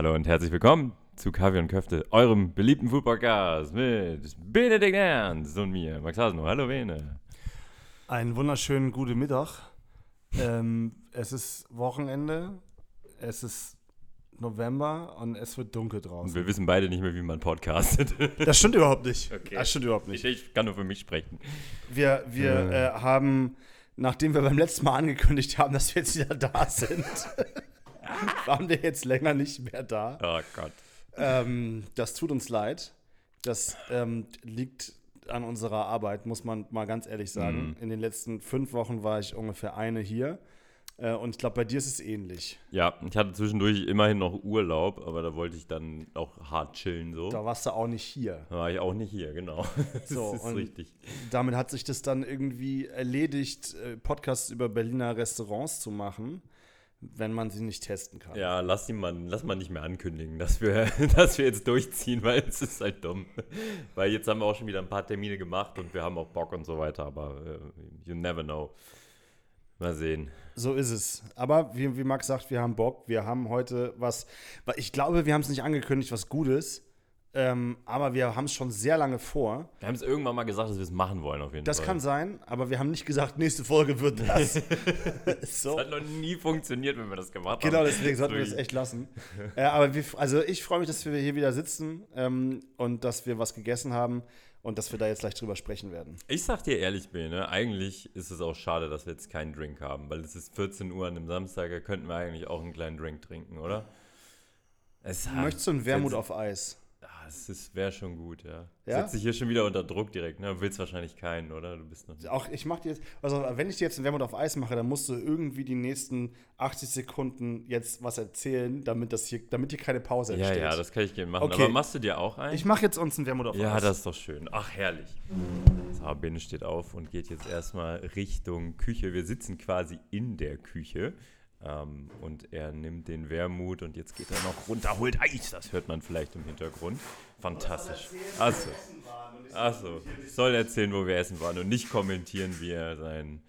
Hallo und herzlich willkommen zu Kaffee und Köfte, eurem beliebten Food-Podcast mit Benedikt Ernst und mir, Max Hasno. Hallo Bene. Einen wunderschönen guten Mittag. Ähm, es ist Wochenende, es ist November und es wird dunkel Und draußen. wir wissen beide nicht mehr, wie man podcastet. Das stimmt überhaupt nicht. Okay. Das stimmt überhaupt Ich, nicht. ich kann nur für mich sprechen. Wir, wir Äh. äh, haben, nachdem wir beim letzten Mal angekündigt haben, dass wir jetzt wieder da sind, waren wir jetzt länger nicht mehr da. Oh Gott. Ähm, das tut uns leid. Das ähm, liegt an unserer Arbeit, muss man mal ganz ehrlich sagen. In den letzten fünf Wochen war ich ungefähr eine hier. Äh, und ich glaube, bei dir ist es ähnlich. Ja, ich hatte zwischendurch immerhin noch Urlaub, aber da wollte ich dann auch hart chillen so. Da warst du auch nicht hier. Da war ich auch nicht hier, genau. So, das ist und- richtig. Damit hat sich das dann irgendwie erledigt, äh, Podcasts über Berliner Restaurants zu machen, wenn man sie nicht testen kann. Ja, lass ihn mal, lass mal nicht mehr ankündigen, dass wir, dass wir jetzt durchziehen, weil es ist halt dumm. Weil jetzt haben wir auch schon wieder ein paar Termine gemacht und wir haben auch Bock und so weiter, aber äh, you never know. Mal sehen. So ist es. Aber wie, wie Max sagt, wir haben Bock. Wir haben heute was, ich glaube, wir haben es nicht angekündigt, was Gutes. Ähm, aber wir haben es schon sehr lange vor. Wir haben es irgendwann mal gesagt, dass wir es machen wollen, auf jeden Das Fall. kann sein, aber wir haben nicht gesagt, nächste Folge wird das. so. Das hat noch nie funktioniert, wenn wir das gemacht Genau, haben. deswegen sollten wir es echt lassen. äh, aber wir, also ich freue mich, dass wir hier wieder sitzen ähm, und dass wir was gegessen haben und dass wir da jetzt gleich drüber sprechen werden. Ich sag dir ehrlich, Bene, eigentlich ist es auch schade, dass wir jetzt keinen Drink haben, weil es ist 14 Uhr an einem Samstag, da könnten wir eigentlich auch einen kleinen Drink trinken, oder? Es Möchtest du einen Wermut auf Eis? Es wäre schon gut, ja. Ja? Setzt dich hier schon wieder unter Druck direkt, ne? Du willst wahrscheinlich keinen, oder? Du bist noch. Auch ich mache dir jetzt, also wenn ich dir jetzt einen Wermut auf Eis mache, dann musst du irgendwie die nächsten 80 Sekunden jetzt was erzählen, damit das hier, damit hier keine Pause Ja, entsteht. ja, das kann ich gerne machen. Okay. Aber machst du dir auch einen? ich mache jetzt uns einen Wermut auf ja, Eis. das ist doch schön. Ach, herrlich. So, Bene steht auf und geht jetzt erstmal Richtung Küche. Wir sitzen quasi in der Küche. Ähm, und er nimmt den Wermut und jetzt geht er noch runter, holt Eis. Das hört man vielleicht im Hintergrund. Fantastisch. Achso. Achso. Soll erzählen, wo wir essen waren und nicht kommentieren, wie er sein,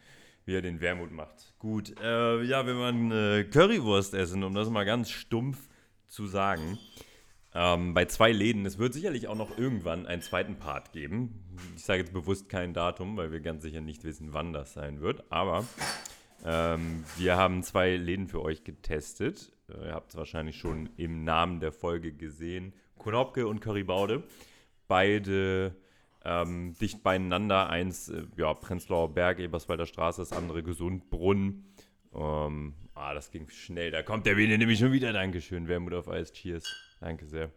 wie er den Wermut macht. Gut. Äh, ja, wenn man äh, Currywurst essen, um das mal ganz stumpf zu sagen. Ähm, bei zwei Läden. Es wird sicherlich auch noch irgendwann einen zweiten Part geben. Ich sage jetzt bewusst kein Datum, weil wir ganz sicher nicht wissen, wann das sein wird. Aber ähm, wir haben zwei Läden für euch getestet. Äh, ihr habt es wahrscheinlich schon im Namen der Folge gesehen. Konopke und Currybaude. Beide ähm, dicht beieinander. Eins, äh, ja, Prenzlauer Berg, Eberswalder Straße, das andere Gesundbrunn. Ähm, ah, das ging schnell. Da kommt der Bene nämlich schon wieder. Dankeschön. Wermut auf Eis. Cheers. Danke sehr.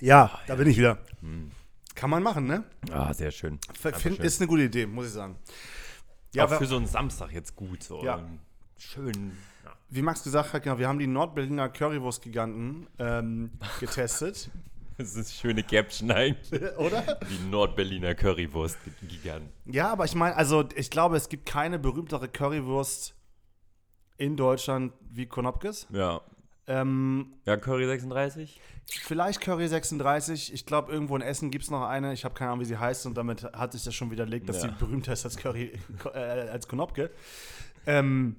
Ja, da bin ich wieder. Kann man machen, ne? Ah, sehr schön. Find, schön. ist eine gute Idee, muss ich sagen. Ja, auch für so einen Samstag jetzt gut. So. Ja. Schön. Ja. wie Max gesagt hat, genau, wir haben die Nordberliner Currywurst-Giganten ähm, getestet. Das ist eine schöne Caption eigentlich. Oder? Die Nordberliner Currywurst-Gigant. Ja, aber ich meine, also ich glaube, es gibt keine berühmtere Currywurst in Deutschland wie Konopkes. Ja. Ähm, Ja, Curry 36? vielleicht Curry 36. Ich glaube, irgendwo in Essen gibt es noch eine. Ich habe keine Ahnung, wie sie heißt. Und damit hat sich das schon widerlegt, dass Ja. sie berühmter ist als Curry, äh, als Konopke. Ähm,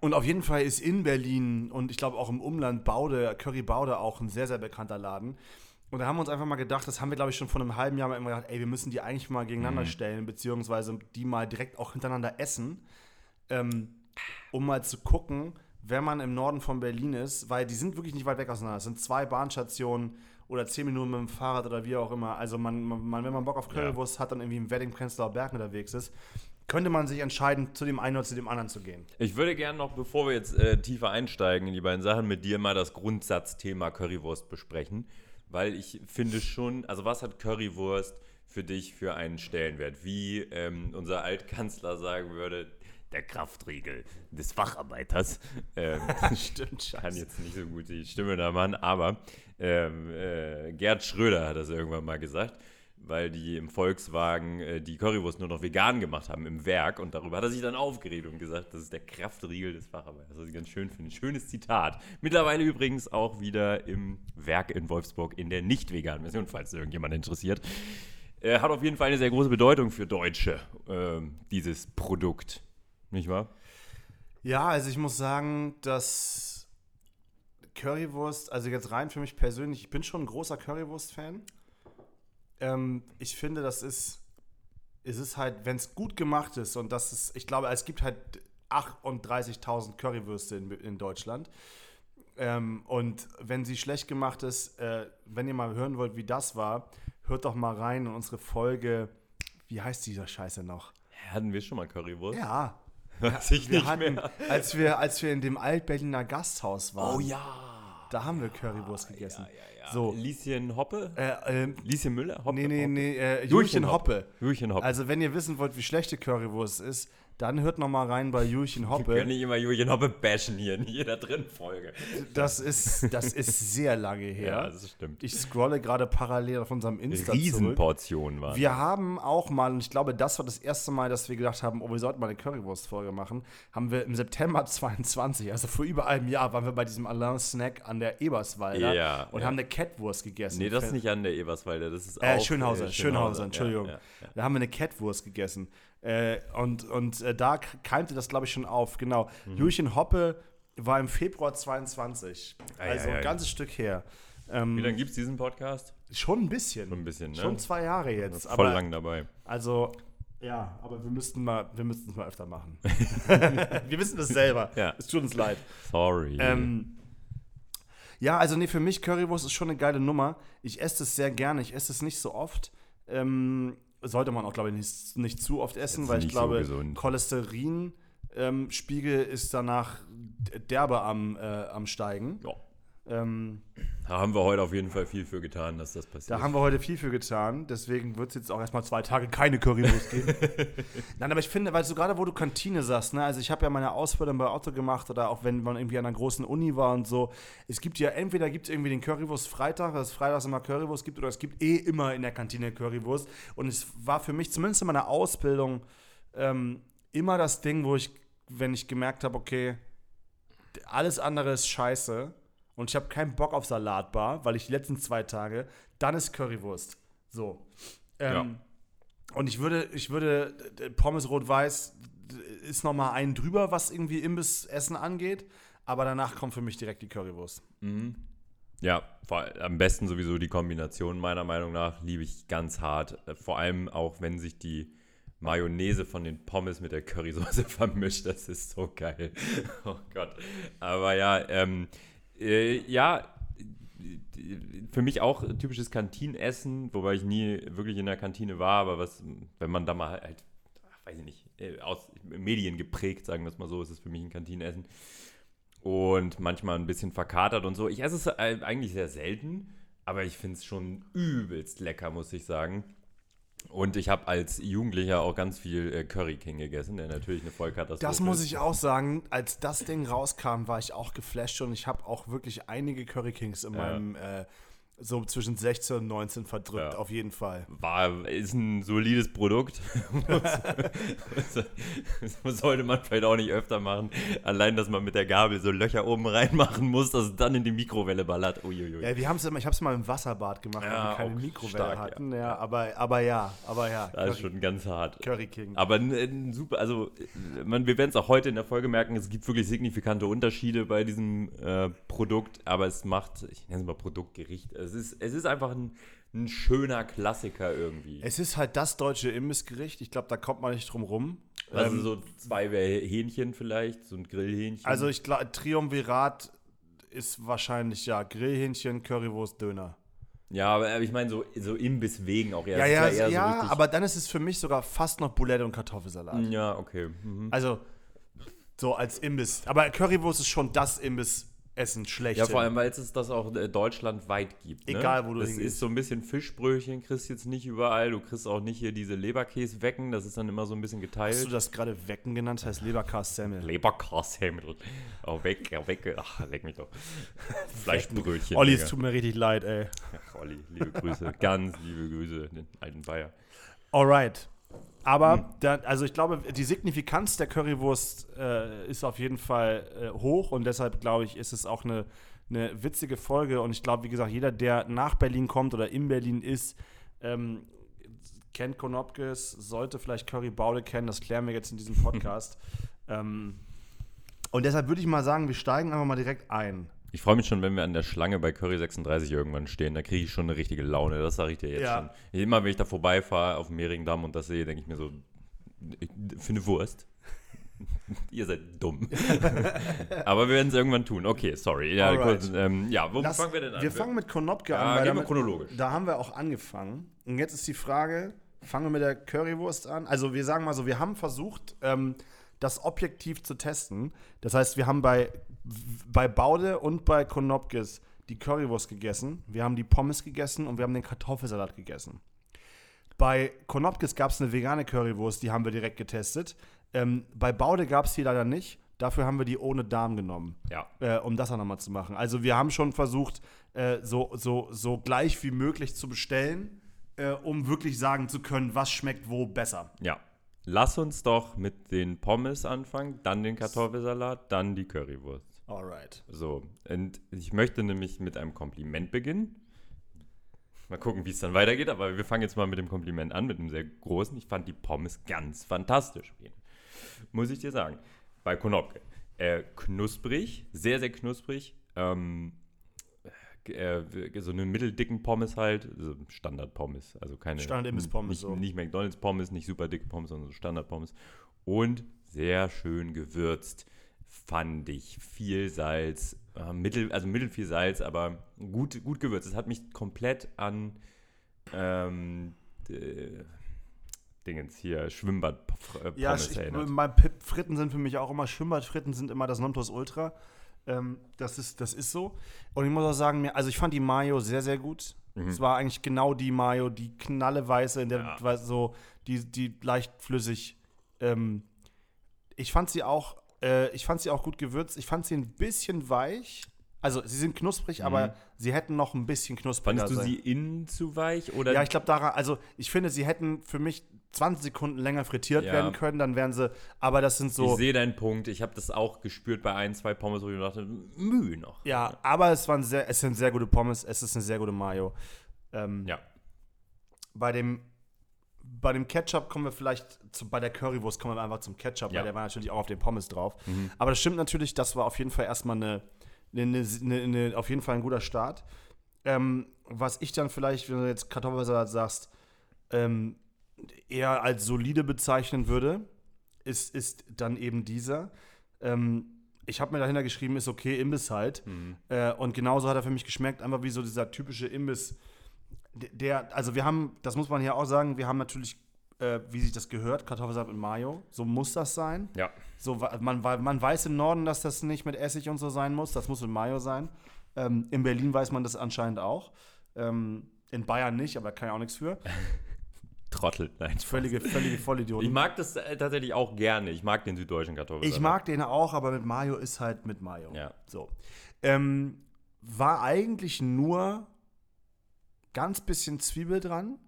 und auf jeden Fall ist in Berlin und ich glaube auch im Umland Baude, Curry Baude auch ein sehr, sehr bekannter Laden. Und da haben wir uns einfach mal gedacht, das haben wir, glaube ich, schon vor einem halben Jahr mal immer gedacht, ey, wir müssen die eigentlich mal gegeneinander stellen, beziehungsweise die mal direkt auch hintereinander essen, ähm, um mal zu gucken, wenn man im Norden von Berlin ist, weil die sind wirklich nicht weit weg auseinander. Es sind zwei Bahnstationen oder zehn Minuten mit dem Fahrrad oder wie auch immer. Also man, man wenn man Bock auf Currywurst hat und irgendwie im Wedding Prenzlauer Berg unterwegs ist, könnte man sich entscheiden, zu dem einen oder zu dem anderen zu gehen. Ich würde gerne noch, bevor wir jetzt äh, tiefer einsteigen in die beiden Sachen, mit dir mal das Grundsatzthema Currywurst besprechen. Weil ich finde schon, also was hat Currywurst für dich für einen Stellenwert? Wie ähm, unser Altkanzler sagen würde, der Kraftriegel des Facharbeiters. Ähm, Stimmt, kann jetzt nicht so gut die Stimme da machen, aber ähm, äh, Gerd Schröder hat das irgendwann mal gesagt, weil die im Volkswagen äh, die Currywurst nur noch vegan gemacht haben im Werk und darüber hat er sich dann aufgeregt und gesagt, das ist der Kraftriegel des Facharbeiters, was ich ganz schön finde. Schönes Zitat. Mittlerweile übrigens auch wieder im Werk in Wolfsburg in der nicht veganen Version, falls irgendjemand interessiert. Äh, hat auf jeden Fall eine sehr große Bedeutung für Deutsche, ähm, dieses Produkt. Nicht wahr? Ja, also ich muss sagen, dass Currywurst, also jetzt rein für mich persönlich, ich bin schon ein großer Currywurst-Fan. Ähm, ich finde, das ist, es ist halt, wenn es gut gemacht ist und das ist, ich glaube, es gibt halt 38.000 Currywürste in, in Deutschland. Ähm, und wenn sie schlecht gemacht ist, äh, wenn ihr mal hören wollt, wie das war, hört doch mal rein in unsere Folge. Wie heißt dieser Scheiße noch? Hatten wir schon mal Currywurst? Ja. Weiß ich Wir nicht hatten, mehr. als wir, als wir in dem Altberliner Gasthaus waren, Oh ja. da haben wir Currywurst gegessen. Ja, ja. So. Lieschen Hoppe? Äh, ähm, Lieschen Müller? Hoppe? nee, nee, nee, äh, Jurchen Hoppe. Hoppe. Hoppe. Also, wenn ihr wissen wollt, wie schlechte Currywurst ist, dann hört noch mal rein bei wir Hoppe. können nicht immer Jurchen Hoppe bashen hier in jeder drin Folge. Das ist, das ist sehr lange her. Ja, das stimmt. ich scrolle gerade parallel auf unserem Insta. Riesenportionen waren. Wir haben auch mal, und ich glaube, das war das erste Mal, dass wir gedacht haben, oh, wir sollten mal eine Currywurst-Folge machen, haben wir im September 22, also vor über einem Jahr, waren wir bei diesem Alain Snack an der Eberswalder Ja, und ja. haben eine Catwurst gegessen. Nee, das ist nicht an der Eberswalder, das ist Äh, auch, Schönhauser, äh, Schönhauser, Entschuldigung. Ja, ja, ja. Da haben wir eine Catwurst gegessen. Äh, und und äh, da keimte das, glaube ich, schon auf. Genau. Mhm. Jurchen Hoppe war im Februar 22. Ei, also ei, ei. ein ganzes Stück her. Ähm, Wie lange gibt es diesen Podcast? schon ein bisschen. Schon ein bisschen, ne? Schon zwei Jahre jetzt. Voll aber, lang dabei. Also, ja, aber wir müssten mal, wir müssten es mal öfter machen. wir wissen das selber. Ja. Es tut uns leid. Sorry. Ähm, ja, also nee, für mich Currywurst ist schon eine geile Nummer. Ich esse es sehr gerne. Ich esse es nicht so oft. Ähm, sollte man auch, glaube ich, nicht, nicht zu oft essen, Jetzt weil ich so glaube, gesund. Cholesterinspiegel ist danach derbe am, äh, am Steigen. ja. Ähm, Da haben wir heute auf jeden Fall viel für getan, dass das passiert. da haben wir heute viel für getan. Deswegen wird es jetzt auch erstmal zwei Tage keine Currywurst geben. Nein, aber ich finde, weil so gerade wo du Kantine sagst, ne, also ich habe ja meine Ausbildung bei Otto gemacht oder auch wenn man irgendwie an einer großen Uni war und so. Es gibt ja entweder gibt es irgendwie den Currywurst Freitag, dass es freitags immer Currywurst gibt, oder es gibt eh immer in der Kantine Currywurst. Und es war für mich zumindest in meiner Ausbildung ähm, immer das Ding, wo ich, wenn ich gemerkt habe, okay, alles andere ist scheiße und ich habe keinen Bock auf Salatbar, weil ich die letzten zwei Tage, dann ist Currywurst. So. Ähm, Und ich würde, ich würde, d- Pommes rot-weiß d- ist noch mal einen drüber, was irgendwie Imbissessen angeht, aber danach kommt für mich direkt die Currywurst. Ja, vor, am besten sowieso die Kombination, meiner Meinung nach, liebe ich ganz hart. Äh, Vor allem auch, wenn sich die Mayonnaise von den Pommes mit der Currysoße vermischt. Das ist so geil. Oh Gott. Aber ja, ähm, äh, ja, für mich auch typisches Kantinenessen, wobei ich nie wirklich in der Kantine war, aber was, wenn man da mal halt, weiß ich nicht, äh, aus Medien geprägt, sagen wir es mal so, ist es für mich ein Kantinenessen und manchmal ein bisschen verkatert und so. Ich esse es äh, eigentlich sehr selten, aber ich finde es schon übelst lecker, muss ich sagen. Und ich habe als Jugendlicher auch ganz viel äh, Curry King gegessen, der natürlich eine Vollkatastrophe Das muss ist. ich auch sagen, als das Ding rauskam, war ich auch geflasht und ich habe auch wirklich einige Curry Kings in Ja. meinem äh, so zwischen 16 und 19 verdrückt, Ja. auf jeden Fall. War, ist ein solides Produkt. das sollte man vielleicht auch nicht öfter machen. Allein, dass man mit der Gabel so Löcher oben reinmachen muss, dass es dann in die Mikrowelle ballert. Uiuiui. Ja, wir haben's immer, ich habe es mal im Wasserbad gemacht, weil Ja, wir keine Mikrowelle stark, hatten. ja. Ja, aber, aber ja, aber ja. das ist schon ganz hart. Curry King. Aber ein, ein super, also man, wir werden es auch heute in der Folge merken, es gibt wirklich signifikante Unterschiede bei diesem äh, Produkt, aber es macht, ich nenne es mal Produktgericht, es ist, es ist einfach ein, ein schöner Klassiker irgendwie. Es ist halt das deutsche Imbissgericht. Ich glaube, da kommt man nicht drum rum. also Ähm, so zwei Hähnchen vielleicht, so ein Grillhähnchen. also ich glaube, Triumvirat ist wahrscheinlich ja Grillhähnchen, Currywurst, Döner. ja, aber ich meine so, so Imbiss wegen auch. Ja, es ja, ja, eher so richtig- aber dann ist es für mich sogar fast noch Boulette und Kartoffelsalat. Ja, okay. Mhm. Also so als Imbiss. Aber Currywurst ist schon das Imbissessen schlecht. Ja, vor allem, weil es das auch äh, deutschlandweit gibt. Ne? Egal, wo du Das hingehst. ist so ein bisschen Fischbrötchen, kriegst jetzt nicht überall. Du kriegst auch nicht hier diese Leberkäse-Wecken, das ist dann immer so ein bisschen geteilt. Hast du das gerade Wecken genannt? Heißt Leberkas-Semmel. Leberkäse-Hemmel. Oh, weg, oh, weg. Ach, leck mich doch. Fleischbrötchen. Olli, es tut mir richtig leid, ey. Ach, Olli, liebe Grüße. Ganz liebe Grüße, den alten Bayer. Alright. Aber, Hm. da, also ich glaube, die Signifikanz der Currywurst äh, ist auf jeden Fall äh, hoch und deshalb glaube ich, ist es auch eine, eine witzige Folge. Und ich glaube, wie gesagt, jeder, der nach Berlin kommt oder in Berlin ist, ähm, kennt Konopkes, sollte vielleicht Curry Baude kennen. Das klären wir jetzt in diesem Podcast. ähm, Und deshalb würde ich mal sagen, wir steigen einfach mal direkt ein. Ich freue mich schon, wenn wir an der Schlange bei Curry 36 irgendwann stehen. Da kriege ich schon eine richtige Laune. Das sage ich dir jetzt Ja. schon. Immer wenn ich da vorbeifahre auf dem Mehringdamm und das sehe, denke ich mir so, ich- für eine Wurst. Ihr seid dumm. Aber wir werden es irgendwann tun. Okay, sorry. Ja, kurz, ähm, ja wo Lass- fangen wir denn an? Wir fangen mit Konopke Ja, an. weil damit- chronologisch. Da haben wir auch angefangen. Und jetzt ist die Frage, fangen wir mit der Currywurst an? Also wir sagen mal so, wir haben versucht, ähm, das objektiv zu testen. Das heißt, wir haben bei, bei Baude und bei Konopkes die Currywurst gegessen, wir haben die Pommes gegessen und wir haben den Kartoffelsalat gegessen. Bei Konopkes gab es eine vegane Currywurst, die haben wir direkt getestet. Ähm, bei Baude gab es die leider nicht. Dafür haben wir die ohne Darm genommen ja. äh, um das auch nochmal zu machen. Also wir haben schon versucht, äh, so, so, so gleich wie möglich zu bestellen, äh, um wirklich sagen zu können, was schmeckt wo besser. Ja. Lass uns doch mit den Pommes anfangen, dann den Kartoffelsalat, dann die Currywurst. Alright. So, und ich möchte nämlich mit einem Kompliment beginnen. Mal gucken, wie es dann weitergeht, aber wir fangen jetzt mal mit dem Kompliment an, mit einem sehr großen. Ich fand die Pommes ganz fantastisch. Muss ich dir sagen. Bei Konopke. Äh, knusprig, sehr, sehr knusprig. Ähm, äh, so eine mitteldicken Pommes halt, so Standard-Pommes, also keine Standard-Imbiss-Pommes, nicht, so. nicht McDonalds-Pommes, nicht super dicke Pommes, sondern so Standard-Pommes. Und sehr schön gewürzt, fand ich. Viel Salz, äh, mittel, also mittel viel Salz, aber gut, gut gewürzt. Es hat mich komplett an ähm, Dingens hier, Schwimmbad-Pommes Ja, ich, erinnert. mein Pip- Fritten sind für mich auch immer, Schwimmbadfritten sind immer das Nonplusultra. Ähm, das, ist, das ist so. Und ich muss auch sagen, also ich fand die Mayo sehr, sehr gut. Es war eigentlich genau die Mayo, die knalleweiße, in der Ja. so, die, die leicht flüssig. Ähm, ich fand sie auch, äh, ich fand sie auch gut gewürzt. Ich fand sie ein bisschen weich. Also sie sind knusprig, aber sie hätten noch ein bisschen knuspriger Fandest du sein. sie innen zu weich? Oder Ja, ich glaube daran, also ich finde, sie hätten für mich 20 Sekunden länger frittiert Ja. werden können, dann wären sie, aber das sind Ich so, sehe deinen Punkt. Ich habe das auch gespürt bei ein, zwei Pommes, wo ich mir dachte, Mühe noch. ja, aber es waren sehr, es sind sehr gute Pommes, es ist eine sehr gute Mayo. Ähm, Ja. Bei dem, bei dem Ketchup kommen wir vielleicht, zu, bei der Currywurst kommen wir einfach zum Ketchup, Ja. weil der war natürlich auch auf den Pommes drauf. Aber das stimmt natürlich, das war auf jeden Fall erstmal eine, eine, eine, eine auf jeden Fall ein guter Start. Ähm, was ich dann vielleicht, wenn du jetzt Kartoffelsalat sagst, ähm, eher als solide bezeichnen würde, ist, ist dann eben dieser. Ähm, ich habe mir dahinter geschrieben, ist okay, Imbiss halt. Äh, und genauso hat er für mich geschmeckt, einfach wie so dieser typische Imbiss. Der, also wir haben, das muss man hier auch sagen, wir haben natürlich, äh, wie sich das gehört, Kartoffelsalat mit Mayo. So muss das sein. Ja. So, man, man weiß im Norden, dass das nicht mit Essig und so sein muss. Das muss mit Mayo sein. Ähm, in Berlin weiß man das anscheinend auch. Ähm, in Bayern nicht, aber kann ja auch nichts für. Trottel. Nein, Völlige, völlige Vollidioten. Ich mag das äh, tatsächlich auch gerne. Ich mag den süddeutschen Kartoffelsalat. Ich mag den auch, aber mit Mayo ist halt mit Mayo. Ja. So. Ähm, war eigentlich nur ganz bisschen Zwiebel dran,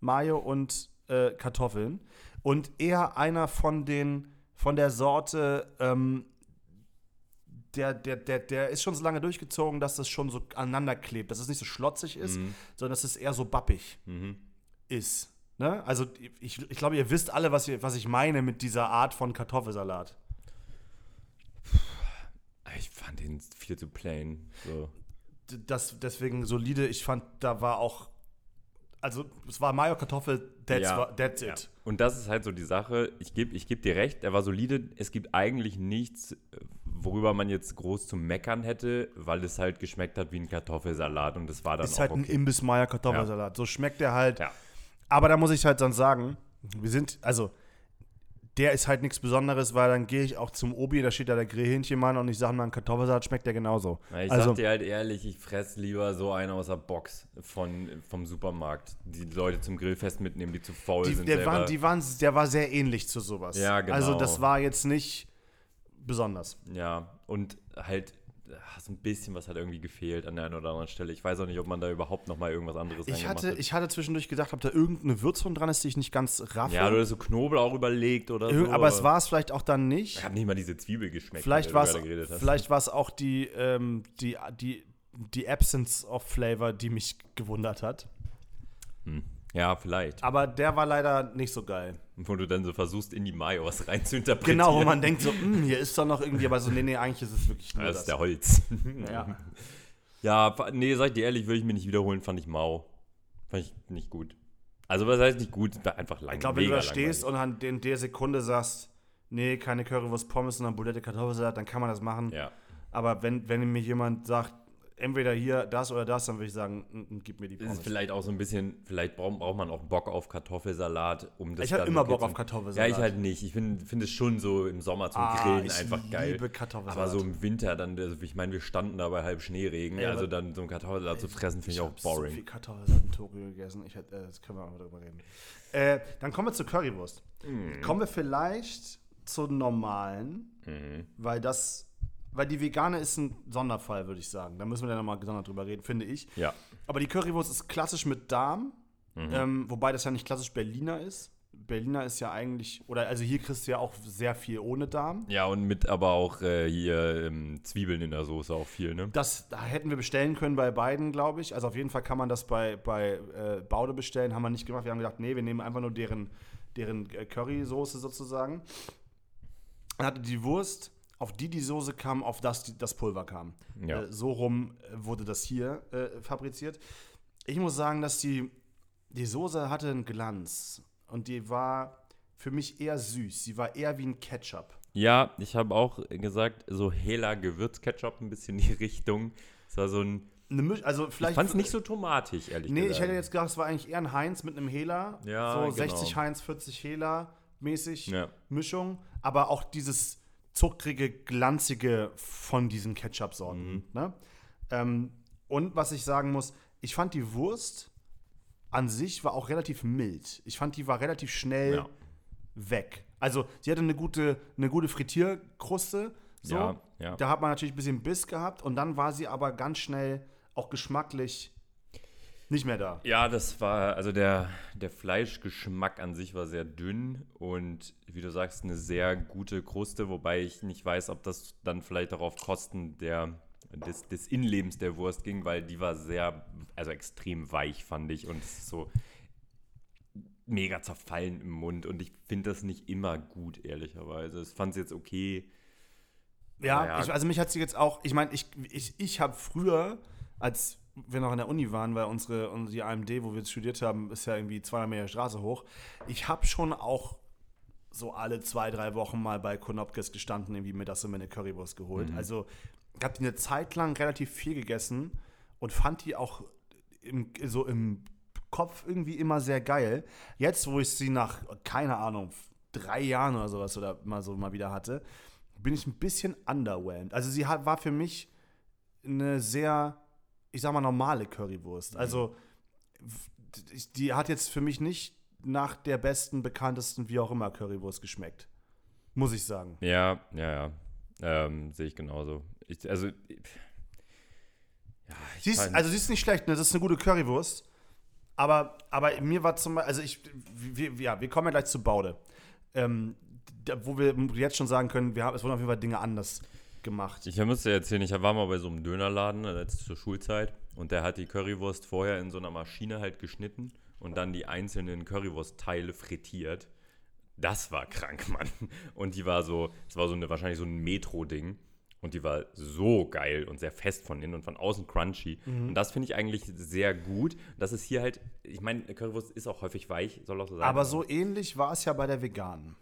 Mayo und äh, Kartoffeln. Und eher einer von den, von der Sorte, ähm, der, der, der, der ist schon so lange durchgezogen, dass das schon so aneinander klebt. Dass es nicht so schlotzig ist, sondern dass es eher so bappig Mhm. ist. Ne? Also ich, ich glaube, ihr wisst alle, was, ihr, was ich meine mit dieser Art von Kartoffelsalat. Ich fand den viel zu plain. So. Das, deswegen solide. Ich fand, da war auch. Also, es war Mayo Kartoffel, that's, Ja. wa- that's Ja. it. Und das ist halt so die Sache. Ich gebe ich geb dir recht, er war solide. Es gibt eigentlich nichts, worüber man jetzt groß zu meckern hätte, weil es halt geschmeckt hat wie ein Kartoffelsalat und das war dann Ist auch halt ein okay. Imbiss Mayo Kartoffelsalat. So schmeckt der halt. Ja. Aber da muss ich halt dann sagen, wir sind, also, der ist halt nichts Besonderes, weil dann gehe ich auch zum Obi, da steht da der Grillhähnchenmann und ich sage mal, ein Kartoffelsalat schmeckt der genauso. Na, Ich also, sag dir halt ehrlich, ich fress lieber so einen aus der Box von, vom Supermarkt. Die Leute zum Grillfest mitnehmen, die zu faul die, sind. der, selber. waren, die waren, der war sehr ähnlich zu sowas. Ja, genau. Also, das war jetzt nicht besonders. Ja, und halt so ein bisschen was hat irgendwie gefehlt an der einen oder anderen Stelle. Ich weiß auch nicht, ob man da überhaupt noch mal irgendwas anderes Ich hatte, hat. ich hatte zwischendurch gedacht, ob da irgendeine Würzung dran ist, die ich nicht ganz raffe. ja, oder so Knoblauch überlegt oder Irg- so. aber es war es vielleicht auch dann nicht. Ich habe nicht mal diese Zwiebel geschmeckt. Vielleicht war es du gerade geredet hast. vielleicht war es auch die, ähm, die, die, die Absence of Flavor, die mich gewundert hat. Hm. Ja, vielleicht. Aber der war leider nicht so geil. Wo du dann so versuchst, in die Majos rein zu interpretieren. Genau, wo man denkt so, "Hm, hier ist doch noch irgendwie, aber so, nee, nee, eigentlich ist es wirklich nur Das das. ist der Holz. ja. Ja, nee, sag ich dir ehrlich, würde ich mir nicht wiederholen, fand ich mau. Fand ich nicht gut. Also, was heißt nicht gut? War einfach lang. Ich glaube, wenn du da stehst langweilig. und an in der Sekunde sagst, nee, keine Currywurst Pommes, sondern Bulette Kartoffelsalat, dann kann man das machen. Ja. Aber wenn, wenn mir jemand sagt, entweder hier das oder das, dann würde ich sagen, mm, mm, gib mir die Pommes. ist vielleicht auch so ein bisschen, vielleicht braucht, braucht man auch Bock auf Kartoffelsalat, um das Ich hab dann immer Bock auf Kartoffelsalat. Ja, ich halt nicht. Ich finde find es schon so im Sommer zum Ah, Grillen ich einfach geil. liebe Kartoffelsalat. Aber so im Winter dann, also ich meine, wir standen da bei halb Schneeregen, Ja, also dann so einen Kartoffelsalat zu fressen, finde ich, auch hab so boring. viel Kartoffelsalat in Tokio gegessen. Ich hätte, äh, das können wir auch mal drüber reden. Äh, dann kommen wir zur Currywurst. Mhm. Kommen wir vielleicht zur normalen, Mhm. weil das, weil die vegane ist ein Sonderfall, würde ich sagen. Da müssen wir dann nochmal gesondert drüber reden, finde ich. Ja. Aber die Currywurst ist klassisch mit Darm, Mhm. ähm, wobei das ja nicht klassisch Berliner ist. Berliner ist ja eigentlich, oder also hier kriegst du ja auch sehr viel ohne Darm. Ja, und mit aber auch äh, hier ähm, Zwiebeln in der Soße auch viel, ne? Das da hätten wir bestellen können bei beiden, glaube ich. Also auf jeden Fall kann man das bei, bei äh, Baude bestellen. Haben wir nicht gemacht. Wir haben gedacht, nee, wir nehmen einfach nur deren, deren äh, Currysoße sozusagen. Dann hatte die Wurst, auf die die Soße kam, auf das die, das Pulver kam. Ja. Äh, so rum äh, wurde das hier äh, fabriziert. Ich muss sagen, dass die, die Soße hatte einen Glanz. Und die war für mich eher süß. Sie war eher wie ein Ketchup. Ja, ich habe auch gesagt, so heller Gewürzketchup ein bisschen in die Richtung. Es war so ein. Also Ich fand es nicht so tomatig, ehrlich Nee, gesagt. ich hätte jetzt gedacht, es war eigentlich eher ein Heinz mit einem Hehler. Ja, so genau. 60 Heinz, 40 Hehler mäßig Ja. Mischung. Aber auch dieses zuckrige, glanzige von diesen Ketchup-Sorten. Mhm. Ne? Ähm, und was ich sagen muss, ich fand die Wurst an sich war auch relativ mild. Ich fand, die war relativ schnell Ja. weg. Also, sie hatte eine gute, eine gute Frittierkruste. So. Ja, ja. Da hat man natürlich ein bisschen Biss gehabt und dann war sie aber ganz schnell auch geschmacklich nicht mehr da. Ja, das war, also der, der Fleischgeschmack an sich war sehr dünn und wie du sagst, eine sehr gute Kruste, wobei ich nicht weiß, ob das dann vielleicht auch auf Kosten der, des, des Innenlebens der Wurst ging, weil die war sehr, also extrem weich, fand ich. Und es ist so mega zerfallen im Mund und ich finde das nicht immer gut, ehrlicherweise. Ich fand es jetzt okay. Ja, Naja. ich, also mich hat sie jetzt auch, ich meine, ich, ich, ich habe früher, als wir noch in der Uni waren, weil unsere, unsere die AMD, wo wir studiert haben, ist ja irgendwie 200 Meter Straße hoch. Ich habe schon auch so alle zwei, drei Wochen mal bei Konopkes gestanden, irgendwie mir das so meine Currywurst geholt. Also ich habe die eine Zeit lang relativ viel gegessen und fand die auch im, so im Kopf irgendwie immer sehr geil. Jetzt, wo ich sie nach, keine Ahnung, drei Jahren oder sowas oder mal so mal wieder hatte, bin ich ein bisschen underwhelmed. Also sie hat, war für mich eine sehr, ich sag mal, normale Currywurst. Also w- die- hat jetzt für mich nicht nach der besten, bekanntesten, wie auch immer, Currywurst geschmeckt. Muss ich sagen. Ja, ja, ja. Ähm, Sehe ich genauso. Ich, also, ja, ich Sie ist, also sie ist nicht schlecht, ne? Das ist eine gute Currywurst. Aber, aber mir war zum Beispiel, also ich, wir, ja, wir kommen ja gleich zu Baude. Ähm, da, wo wir jetzt schon sagen können, wir haben, es wurden auf jeden Fall Dinge anders gemacht. Ich muss dir erzählen, ich war mal bei so einem Dönerladen, äh, jetzt zur Schulzeit, und der hat die Currywurst vorher in so einer Maschine halt geschnitten und dann die einzelnen Currywurstteile frittiert. Das war krank, Mann. Und die war so, es war so eine, wahrscheinlich so ein Metro-Ding. Und die war so geil und sehr fest von innen und von außen crunchy. Mhm. Und das finde ich eigentlich sehr gut. Das ist hier halt, ich meine, Currywurst ist auch häufig weich, soll auch so sein. Aber so ähnlich war es ja bei der veganen.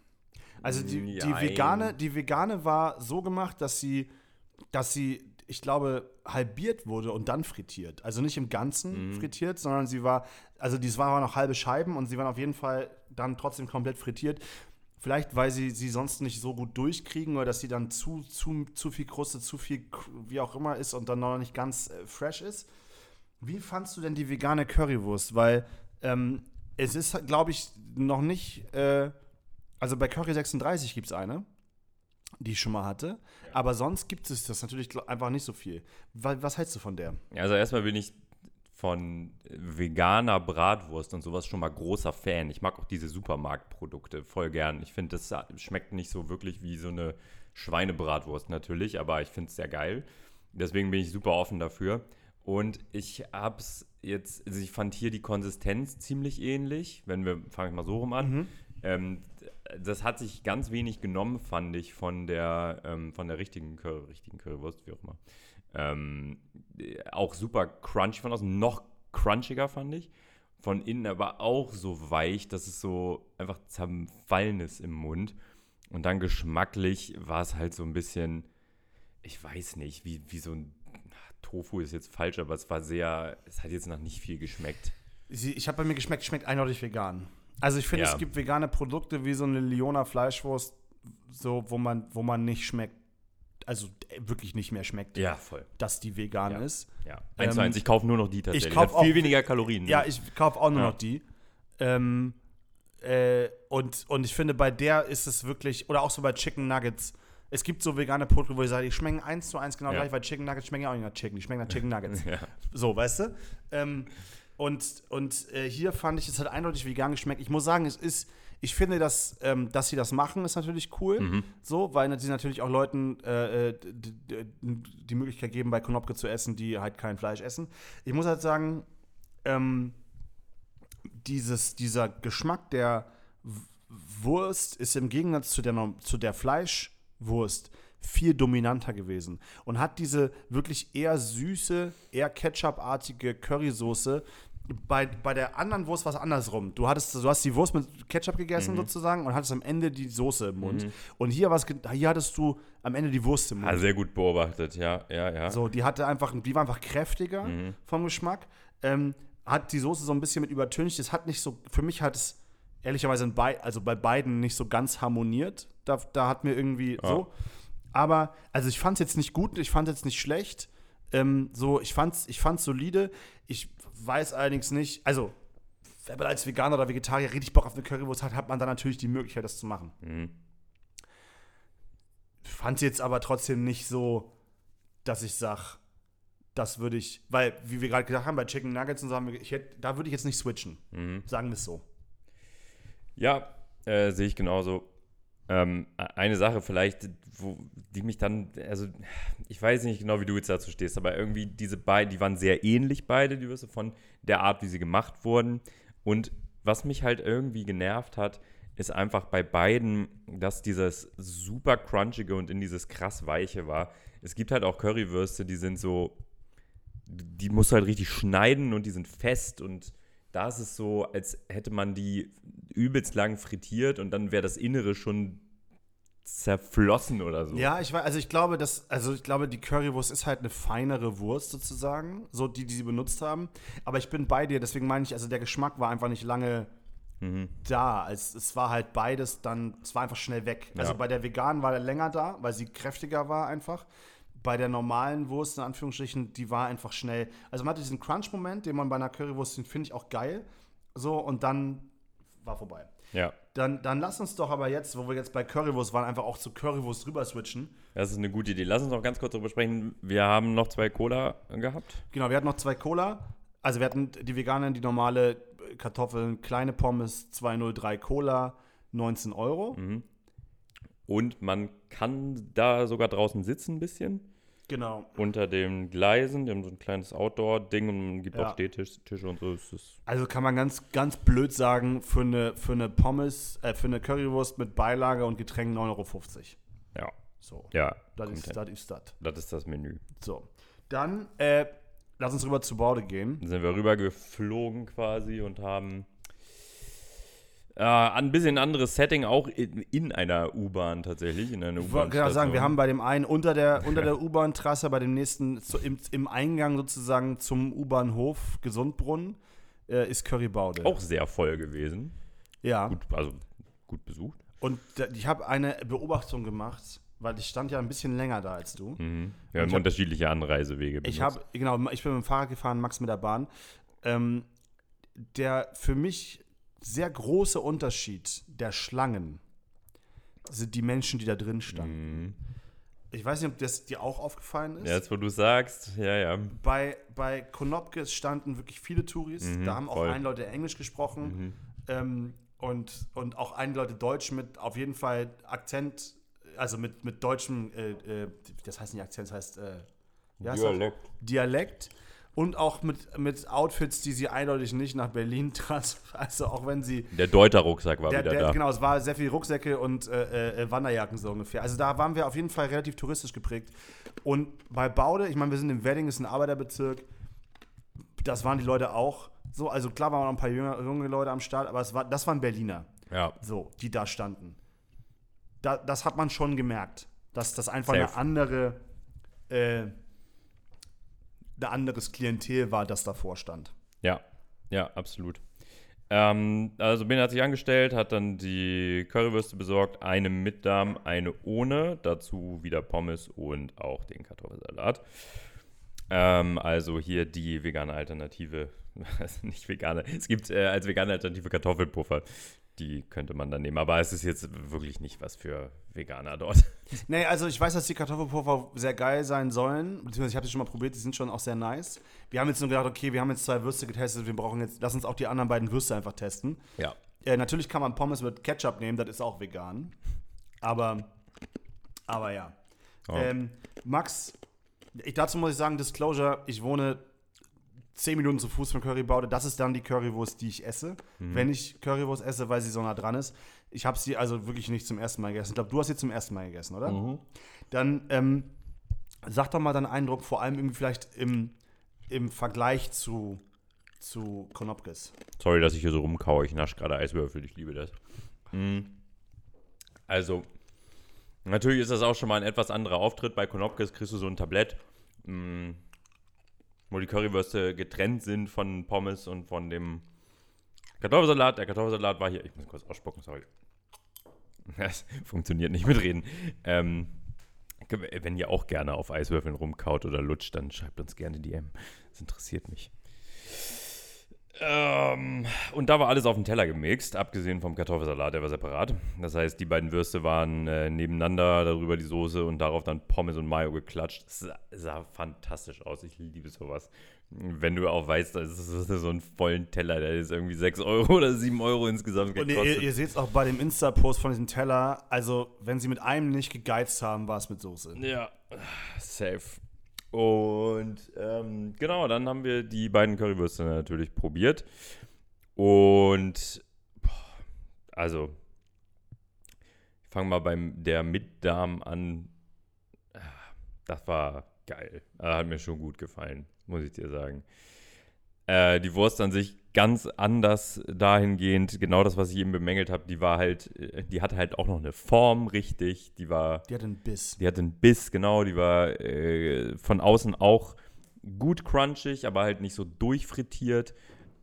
Also die, die, vegane, die vegane war so gemacht, dass sie, dass sie, ich glaube, halbiert wurde und dann frittiert. Also nicht im Ganzen Mhm. frittiert, sondern sie war, also die waren noch halbe Scheiben und sie waren auf jeden Fall dann trotzdem komplett frittiert. Vielleicht, weil sie sie sonst nicht so gut durchkriegen oder dass sie dann zu, zu, zu viel Kruste, zu viel, wie auch immer ist und dann noch nicht ganz äh, fresh ist. Wie fandst du denn die vegane Currywurst? Weil ähm, es ist, glaube ich, noch nicht. Äh, also bei Curry 36 gibt es eine, die ich schon mal hatte. Aber sonst gibt es das natürlich einfach nicht so viel. Wa- Was hältst du von der? Also erstmal bin ich von veganer Bratwurst und sowas schon mal großer Fan. Ich mag auch diese Supermarktprodukte voll gern. Ich finde, das schmeckt nicht so wirklich wie so eine Schweinebratwurst natürlich, aber ich finde es sehr geil. Deswegen bin ich super offen dafür. Und ich hab's, jetzt, also ich fand hier die Konsistenz ziemlich ähnlich, wenn wir, fange ich mal so rum an. Mhm. Ähm, das hat sich ganz wenig genommen, fand ich, von der, ähm, von der richtigen, Curry, richtigen Currywurst, wie auch immer. Ähm, äh, auch super crunchy von außen, noch crunchiger fand ich. Von innen aber auch so weich, dass es so einfach zerfallen ist im Mund. Und dann geschmacklich war es halt so ein bisschen, ich weiß nicht, wie, wie so ein Tofu ist jetzt falsch, aber es war sehr, es hat jetzt noch nicht viel geschmeckt. Ich habe bei mir geschmeckt, schmeckt eindeutig vegan. Also ich finde, Ja. es gibt vegane Produkte wie so eine Leona Fleischwurst, so, wo man, wo man nicht schmeckt, also äh, wirklich nicht mehr schmeckt, Ja, voll. dass die vegan Ja. ist. Ja. Eins zu Ähm, eins, ich kaufe nur noch die tatsächlich. kauf Hat viel weniger Kalorien. Ja, ich kaufe auch nur noch die. Ähm, äh, und, und ich finde, bei der ist es wirklich, oder auch so bei Chicken Nuggets, es gibt so vegane Produkte, wo ich sage, die schmecken eins zu eins genau Ja. gleich, weil Chicken Nuggets schmecken ja auch nicht nach Chicken, die schmecken nach Chicken Nuggets. Ja. So, weißt du? Ähm, und und äh, hier fand ich, es hat eindeutig vegan geschmeckt. Ich muss sagen, es ist, ich finde, dass, ähm, dass sie das machen, ist natürlich cool. Mhm. So, weil sie natürlich auch Leuten äh, äh, die Möglichkeit geben, bei Konopke zu essen, die halt kein Fleisch essen. Ich muss halt sagen, ähm, dieses, dieser Geschmack der Wurst ist im Gegensatz zu der, zu der Fleischwurst viel dominanter gewesen und hat diese wirklich eher süße, eher Ketchup-artige Currysoße. Bei, bei der anderen Wurst war es andersrum. Du, hattest, du hast die Wurst mit Ketchup gegessen sozusagen und hattest am Ende die Soße im Mund. Und hier, war's hier hattest du am Ende die Wurst im Mund. Ah, sehr gut beobachtet, ja, ja, ja. So, die hatte einfach, die war einfach kräftiger vom Geschmack. Ähm, hat die Soße so ein bisschen mit übertüncht. Es hat nicht so, für mich hat es ehrlicherweise in bei, also bei beiden nicht so ganz harmoniert. Da, da hat mir irgendwie so. Aber, also ich fand es jetzt nicht gut, ich fand es jetzt nicht schlecht. Ähm, so, ich fand's, ich fand's solide. Ich weiß allerdings nicht, also, wenn man als Veganer oder Vegetarier richtig Bock auf eine Currywurst hat, hat man dann natürlich die Möglichkeit, das zu machen. Mhm. Fand jetzt aber trotzdem nicht so, dass ich sage, das würde ich, weil, wie wir gerade gesagt haben, bei Chicken Nuggets und so, haben wir, ich hätt, da würde ich jetzt nicht switchen. Mhm. Sagen wir es so. Ja, äh, sehe ich genauso. Ähm, eine Sache vielleicht, wo, die mich dann, also ich weiß nicht genau, wie du jetzt dazu stehst, aber irgendwie diese beiden, die waren sehr ähnlich beide, die Würste von der Art, wie sie gemacht wurden. Und was mich halt irgendwie genervt hat, ist einfach bei beiden, dass dieses super crunchige und in dieses krass weiche war. Es gibt halt auch Currywürste, die sind so, die musst du halt richtig schneiden und die sind fest und da ist es so, als hätte man die übelst lang frittiert und dann wäre das Innere schon zerflossen oder so. Ja, ich weiß, also ich glaube, dass, also ich glaube, die Currywurst ist halt eine feinere Wurst sozusagen, so die, die sie benutzt haben. Aber ich bin bei dir, deswegen meine ich, also der Geschmack war einfach nicht lange Mhm. da. als es war halt beides dann, es war einfach schnell weg. Also Ja. bei der veganen war er länger da, weil sie kräftiger war einfach. Bei der normalen Wurst, in Anführungsstrichen, die war einfach schnell. Also man hatte diesen Crunch-Moment, den man bei einer Currywurst, den finde ich auch geil. So, und dann war vorbei. Ja, Dann, dann lass uns doch aber jetzt, wo wir jetzt bei Currywurst waren, einfach auch zu Currywurst rüber switchen. das ist eine gute Idee. Lass uns noch ganz kurz darüber sprechen. Wir haben noch zwei Cola gehabt. Genau, wir hatten noch zwei Cola. Also wir hatten die veganen, die normale Kartoffeln, kleine Pommes, 203 Cola, 19 Euro. Und man kann da sogar draußen sitzen ein bisschen. Genau. Unter den Gleisen. Die haben so ein kleines Outdoor-Ding und gibt Ja. auch Stehtische und so. Es ist Also kann man ganz, ganz blöd sagen, für eine, für eine Pommes, äh, für eine Currywurst mit Beilage und Getränk 9,50 Euro. ja, So, ja. das ist, das ist das. ist das Menü. So. Dann, äh, lass uns rüber zu Baude gehen. Dann sind wir rübergeflogen quasi und haben äh, ein bisschen anderes Setting, auch in, in einer U-Bahn tatsächlich, in einer Ich wollte gerade sagen, wir haben bei dem einen unter der, unter der U-Bahn-Trasse, bei dem nächsten zu, im, im Eingang sozusagen zum U-Bahnhof Gesundbrunnen äh, ist Currybaude. auch sehr voll gewesen. Ja. Gut, also gut besucht. Und da, ich habe eine Beobachtung gemacht, weil ich stand ja ein bisschen länger da als du. Mhm. Wir haben ich hab- unterschiedliche Anreisewege Ich benutzt. habe, genau, ich bin mit dem Fahrrad gefahren, Max mit der Bahn. Ähm, der für mich sehr große Unterschied der Schlangen sind die Menschen, die da drin standen. Mhm. Ich weiß nicht, ob das dir auch aufgefallen ist. Ja, jetzt wo du sagst, ja, ja. Bei, bei Konopke standen wirklich viele Touris. Mhm, da haben auch voll. ein Leute Englisch gesprochen Mhm. ähm, und, und auch ein Leute Deutsch mit auf jeden Fall Akzent, also mit, mit deutschem, äh, äh, das heißt nicht Akzent, das heißt äh? Dialekt. Dialekt. Und auch mit, mit Outfits, die sie eindeutig nicht nach Berlin trat. Also auch wenn sie. Der Deuter-Rucksack war Der, wieder der, da. Genau, es war sehr viel Rucksäcke und äh, äh, Wanderjacken so ungefähr. Also da waren wir auf jeden Fall relativ touristisch geprägt. Und bei Baude, ich meine, wir sind im Wedding, ist ein Arbeiterbezirk. Das waren die Leute auch. So, also klar waren auch noch ein paar junge, junge Leute am Start, aber es war, das waren Berliner, Ja, so, die da standen. Da, das hat man schon gemerkt, dass das einfach eine Safe. andere, äh, ein anderes Klientel war, das davor stand. ja, ja, absolut. Ähm, also Ben hat sich angestellt, hat dann die Currywürste besorgt, eine mit Darm, eine ohne, dazu wieder Pommes und auch den Kartoffelsalat. Ähm, also hier die vegane Alternative, also nicht vegane, es gibt äh, als vegane Alternative Kartoffelpuffer. Die könnte man dann nehmen, aber es ist jetzt wirklich nicht was für Veganer dort. Nee, also ich weiß, dass die Kartoffelpuffer sehr geil sein sollen. Beziehungsweise ich habe sie schon mal probiert, die sind schon auch sehr nice. Wir haben jetzt nur gedacht, okay, wir haben jetzt zwei Würste getestet, wir brauchen jetzt, lass uns auch die anderen beiden Würste einfach testen. Ja. Äh, natürlich kann man Pommes mit Ketchup nehmen, das ist auch vegan. Aber, aber ja. Oh. Ähm, Max, ich, dazu muss ich sagen, Disclosure, ich wohne 10 Minuten zu Fuß von Currybaude. Das ist dann die Currywurst, die ich esse. Wenn ich Currywurst esse, weil sie so nah dran ist. Ich habe sie also wirklich nicht zum ersten Mal gegessen. Ich glaube, du hast sie zum ersten Mal gegessen, oder? Dann ähm, sag doch mal deinen Eindruck, vor allem irgendwie vielleicht im, im Vergleich zu, zu Konopkes. Sorry, dass ich hier so rumkaue. Ich nasche gerade Eiswürfel. Ich liebe das. Mm. Also, natürlich ist das auch schon mal ein etwas anderer Auftritt. Bei Konopkes kriegst du so ein Tablett, mm, wo die Currywürste getrennt sind von Pommes und von dem Kartoffelsalat. Der Kartoffelsalat war hier. Ich muss kurz ausspucken, sorry. Das funktioniert nicht mit Reden. Ähm, wenn ihr auch gerne auf Eiswürfeln rumkaut oder lutscht, dann schreibt uns gerne DM. Das interessiert mich. Ähm, und da war alles auf dem Teller gemixt, abgesehen vom Kartoffelsalat, der war separat. Das heißt, die beiden Würste waren äh, nebeneinander, darüber die Soße und darauf dann Pommes und Mayo geklatscht. Das sah, sah fantastisch aus, ich liebe sowas. Wenn du auch weißt, das ist so ein vollen Teller, der ist irgendwie 6 Euro oder 7 Euro insgesamt Und ihr, gekostet. ihr seht es auch bei dem Insta-Post von diesem Teller. Also, wenn sie mit einem nicht gegeizt haben, war es mit Soße. Ja, safe. Und ähm, genau, dann haben wir die beiden Currywürste natürlich probiert. Und also, ich fange mal beim der Mitdarm an. Ah, Das war geil. Das hat mir schon gut gefallen, muss ich dir sagen. Äh, die Wurst an sich ganz anders dahingehend, genau das, was ich eben bemängelt habe, die war halt, äh, die hatte halt auch noch eine Form richtig, die war Die hat einen Biss. die hatte einen Biss, genau. Die war äh, von außen auch gut crunchig, aber halt nicht so durchfrittiert.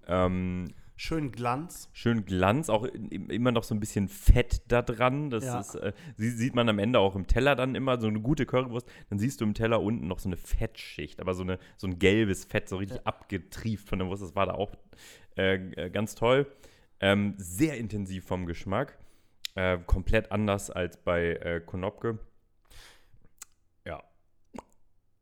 Ähm, Schön Glanz. schön Glanz, auch im- immer noch so ein bisschen Fett da dran. Das Ja. ist, äh, sie- sieht man am Ende auch im Teller dann immer, so eine gute Currywurst. Dann siehst du im Teller unten noch so eine Fettschicht, aber so, eine, so ein gelbes Fett, so richtig abgetrieft von der Wurst. Das war da auch äh, ganz toll. Ähm, sehr intensiv vom Geschmack. Äh, komplett anders als bei äh, Konopke.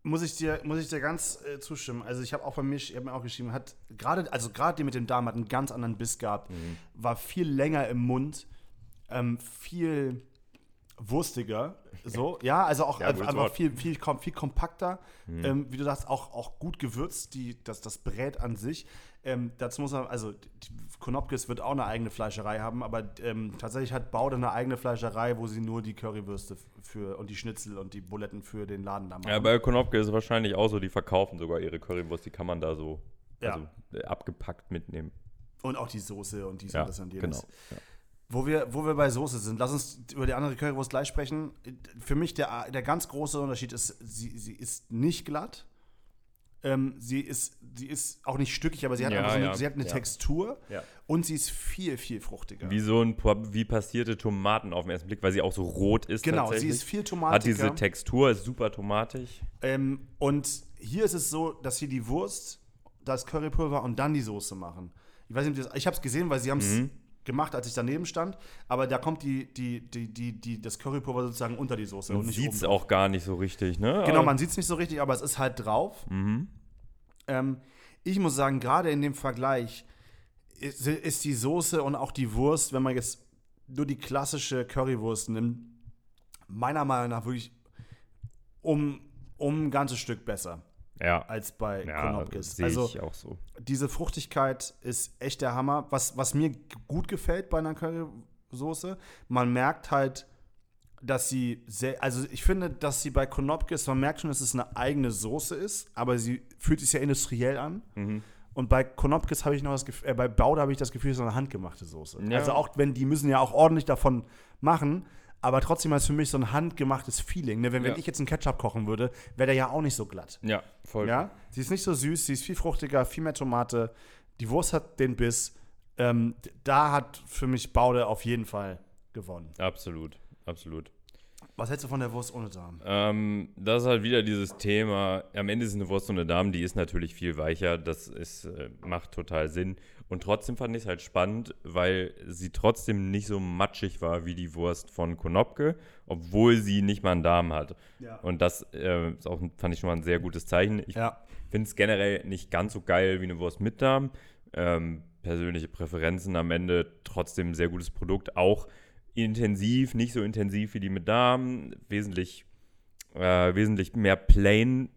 Muss ich dir, muss ich dir ganz äh, zustimmen. Also ich habe auch bei mir, ich habe mir auch geschrieben, hat gerade, also gerade die mit dem Darm hat einen ganz anderen Biss gehabt, Mhm. war viel länger im Mund, ähm, viel wurstiger, so, ja, also auch Ja, einfach, gutes einfach viel, viel, viel kompakter, Mhm. ähm, wie du sagst, auch, auch gut gewürzt, die, das, das Brät an sich. Ähm, dazu muss man, also die Konopkes wird auch eine eigene Fleischerei haben, aber ähm, tatsächlich hat Baude eine eigene Fleischerei, wo sie nur die Currywürste für und die Schnitzel und die Buletten für den Laden da machen. Ja, bei Konopke ist es wahrscheinlich auch so, die verkaufen sogar ihre Currywurst, die kann man da so Ja. also, äh, abgepackt mitnehmen. Und auch die Soße und dies Ja, und das und jenes. genau. Ja. Wo, wir, wo wir bei Soße sind, lass uns über die andere Currywurst gleich sprechen. Für mich der, der ganz große Unterschied ist, sie, sie ist nicht glatt. Ähm, sie, ist, sie ist auch nicht stückig, aber sie hat Ja, so eine, ja, sie hat eine ja. Textur und sie ist viel, viel fruchtiger. Wie so ein wie passierte Tomaten auf den ersten Blick, weil sie auch so rot ist. genau, sie ist viel Hat tomatiger. diese Textur, ist super tomatig. Ähm, und hier ist es so, dass sie die Wurst, das Currypulver und dann die Soße machen. Ich weiß nicht, ich habe es gesehen, weil sie haben es Mhm. Gemacht, als ich daneben stand. Aber da kommt die, die, die, die, die, das Currypulver sozusagen unter die Soße Man sieht es auch gar nicht so richtig, ne? Genau, man sieht es nicht so richtig, aber es ist halt drauf. Mhm. Ähm, ich muss sagen, gerade in dem Vergleich ist, ist die Soße und auch die Wurst, wenn man jetzt nur die klassische Currywurst nimmt, meiner Meinung nach wirklich um, um ein ganzes Stück besser. Ja. als bei Ja, Konopkes. sehe Also ich auch so. diese Fruchtigkeit ist echt der Hammer. Was, was mir gut gefällt bei einer Currysoße, man merkt halt, dass sie sehr, also ich finde, dass sie bei Konopkes, man merkt schon, dass es eine eigene Soße ist, aber sie fühlt sich sehr industriell an. Mhm. Und bei Konopkes habe ich noch das Gefühl, äh, bei Baude habe ich das Gefühl, es ist eine handgemachte Soße. Ja. Also auch wenn, die müssen ja auch ordentlich davon machen, aber trotzdem ist für mich so ein handgemachtes Feeling. Ne? Wenn, wenn Ja. ich jetzt einen Ketchup kochen würde, wäre der ja auch nicht so glatt. Ja, voll. Ja, sie ist nicht so süß, sie ist viel fruchtiger, viel mehr Tomate. Die Wurst hat den Biss. Ähm, da hat für mich Baude auf jeden Fall gewonnen. Absolut, absolut. Was hältst du von der Wurst ohne Darm? Ähm, das ist halt wieder dieses Thema. Am Ende ist eine Wurst eine Dame, die ist natürlich viel weicher. Das ist, äh, macht total Sinn. Und trotzdem fand ich es halt spannend, weil sie trotzdem nicht so matschig war wie die Wurst von Konopke, obwohl sie nicht mal einen Darm hat. Ja. Und das äh, ist auch, fand ich schon mal ein sehr gutes Zeichen. Ich Ja, finde es generell nicht ganz so geil wie eine Wurst mit Darm. Ähm, persönliche Präferenzen am Ende trotzdem ein sehr gutes Produkt. Auch intensiv, nicht so intensiv wie die mit Darm. Wesentlich, äh, wesentlich mehr plain.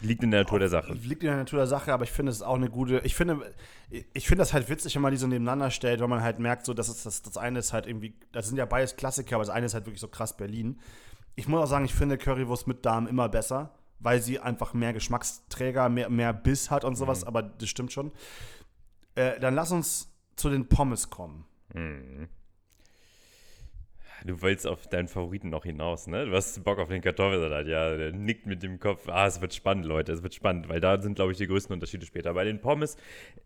Liegt in der Natur der Sache. liegt in der Natur der Sache, aber ich finde es ist auch eine gute. Ich finde, ich finde das halt witzig, wenn man die so nebeneinander stellt, weil man halt merkt, so, dass es, das, das eine ist halt irgendwie, das sind ja beides Klassiker, aber das eine ist halt wirklich so krass Berlin. Ich muss auch sagen, ich finde Currywurst mit Darm immer besser, weil sie einfach mehr Geschmacksträger, mehr, mehr Biss hat und sowas, aber das stimmt schon. Äh, dann lass uns zu den Pommes kommen. Mhm. Du willst auf deinen Favoriten noch hinaus, ne? Du hast Bock auf den Kartoffelsalat, ja. Der nickt mit dem Kopf. Ah, es wird spannend, Leute, es wird spannend, weil da sind, glaube ich, die größten Unterschiede später. Bei den Pommes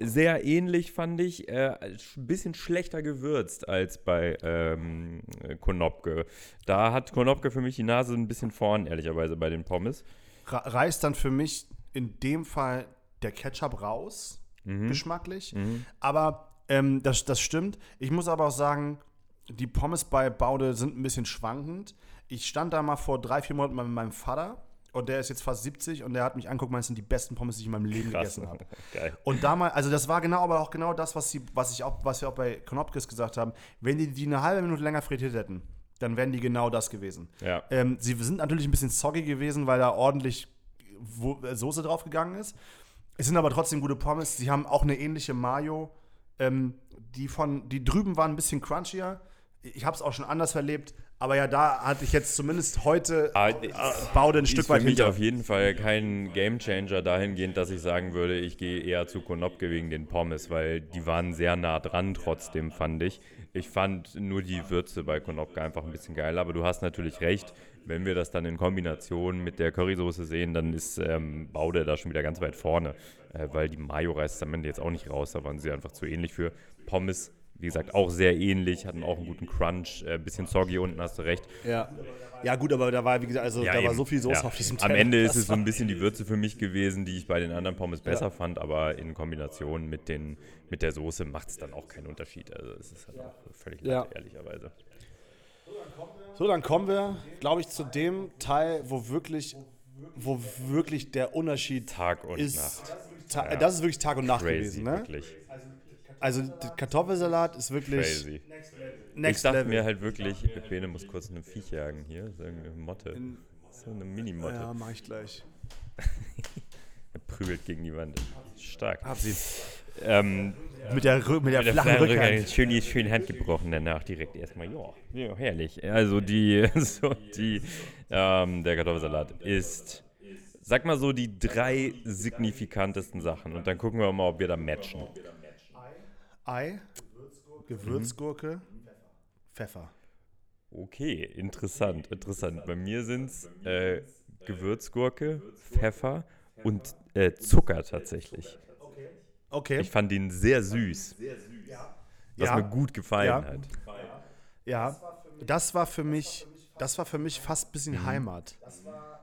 sehr ähnlich, fand ich. Äh, ein bisschen schlechter gewürzt als bei ähm, Konopke. Da hat Konopke für mich die Nase ein bisschen vorn, ehrlicherweise, bei den Pommes. Reißt dann für mich in dem Fall der Ketchup raus, Mhm. geschmacklich. Aber ähm, das, das stimmt. Ich muss aber auch sagen, die Pommes bei Baude sind ein bisschen schwankend. Ich stand da mal vor drei, vier Monaten mit meinem Vater und der ist jetzt fast 70 und der hat mich anguckt, das sind die besten Pommes, die ich in meinem Leben Krass. gegessen habe. Geil. Und damals, also das war genau, aber auch genau das, was, sie, was, ich auch, was wir auch bei Knopkes gesagt haben. Wenn die die eine halbe Minute länger frittiert hätten, dann wären die genau das gewesen. Ja. Ähm, sie sind natürlich ein bisschen soggy gewesen, weil da ordentlich Wo äh, Soße draufgegangen ist. Es sind aber trotzdem gute Pommes. Sie haben auch eine ähnliche Mayo. Ähm, die von, die drüben waren ein bisschen crunchier. Ich habe es auch schon anders erlebt. Aber ja, da hatte ich jetzt zumindest heute Ah, äh, Baude ein Stück ist für weit mich hinter. auf jeden Fall kein Gamechanger dahingehend, dass ich sagen würde, ich gehe eher zu Konopke wegen den Pommes, weil die waren sehr nah dran trotzdem, fand ich. Ich fand nur die Würze bei Konopke einfach ein bisschen geil, aber du hast natürlich recht, wenn wir das dann in Kombination mit der Currysoße sehen, dann ist ähm, Baude da schon wieder ganz weit vorne, äh, weil die Mayo reißt am Ende jetzt auch nicht raus, da waren sie einfach zu ähnlich für. Pommes, wie gesagt, auch sehr ähnlich, hatten auch einen guten Crunch, äh, bisschen soggy unten, hast du recht. Ja. ja, gut, aber da war, wie gesagt, also Ja, da war eben. so viel Soße Ja. auf diesem Am Teller. Ende ist es so war- ein bisschen die Würze für mich gewesen, die ich bei den anderen Pommes besser fand, aber in Kombination mit, den, mit der Soße macht es dann auch keinen Unterschied. Also es ist halt auch völlig latte, ehrlicherweise. So, dann kommen wir, glaube ich, zu dem Teil, wo wirklich, wo wirklich der Unterschied Tag und ist. Nacht. Ta Ja. Das ist wirklich Tag und Nacht Crazy, gewesen, ne? wirklich. Also der Kartoffelsalat ist wirklich Crazy. Ich next dachte level. mir halt wirklich, Bene muss kurz eine Viech jagen hier, so eine Motte. So eine Mini-Motte. ja, mach ich gleich. Er prügelt gegen die Wand. Stark. Hab sie. Ähm, Mit der, Rü- mit der Mit der flachen flachen Rückhand. Schön die schön Hand gebrochen, danach direkt erstmal, ja, ja, herrlich. Also die, so die, ähm, der Kartoffelsalat ist, sag mal so, die drei signifikantesten Sachen. Und dann gucken wir mal, ob wir da matchen. Ei, Gewürzgurke, Pfeffer. Okay, interessant, interessant. Bei mir sind es äh, Gewürzgurke, Pfeffer und äh, Zucker tatsächlich. Okay. Ich fand den sehr süß, was Ja. mir gut gefallen Ja. hat. Ja, das war für mich, das war für mich fast ein bisschen Mhm. Heimat.